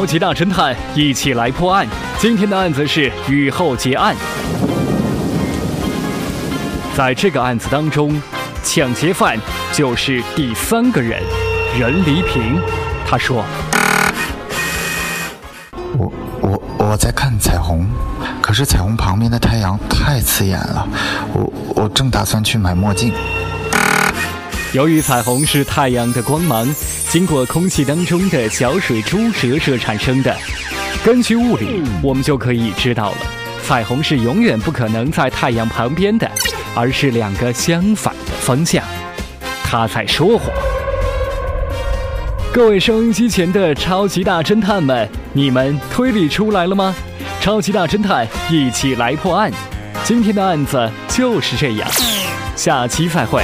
超级大侦探一起来破案。今天的案子是雨后结案。在这个案子当中，抢劫犯就是第三个人任黎平。他说：“我我我在看彩虹，可是彩虹旁边的太阳太刺眼了，我我正打算去买墨镜。”由于彩虹是太阳的光芒经过空气当中的小水珠折射产生的，根据物理，我们就可以知道了，彩虹是永远不可能在太阳旁边的，而是两个相反的方向。他在说谎。各位收音机前的超级大侦探们，你们推理出来了吗？超级大侦探一起来破案，今天的案子就是这样，下期再会。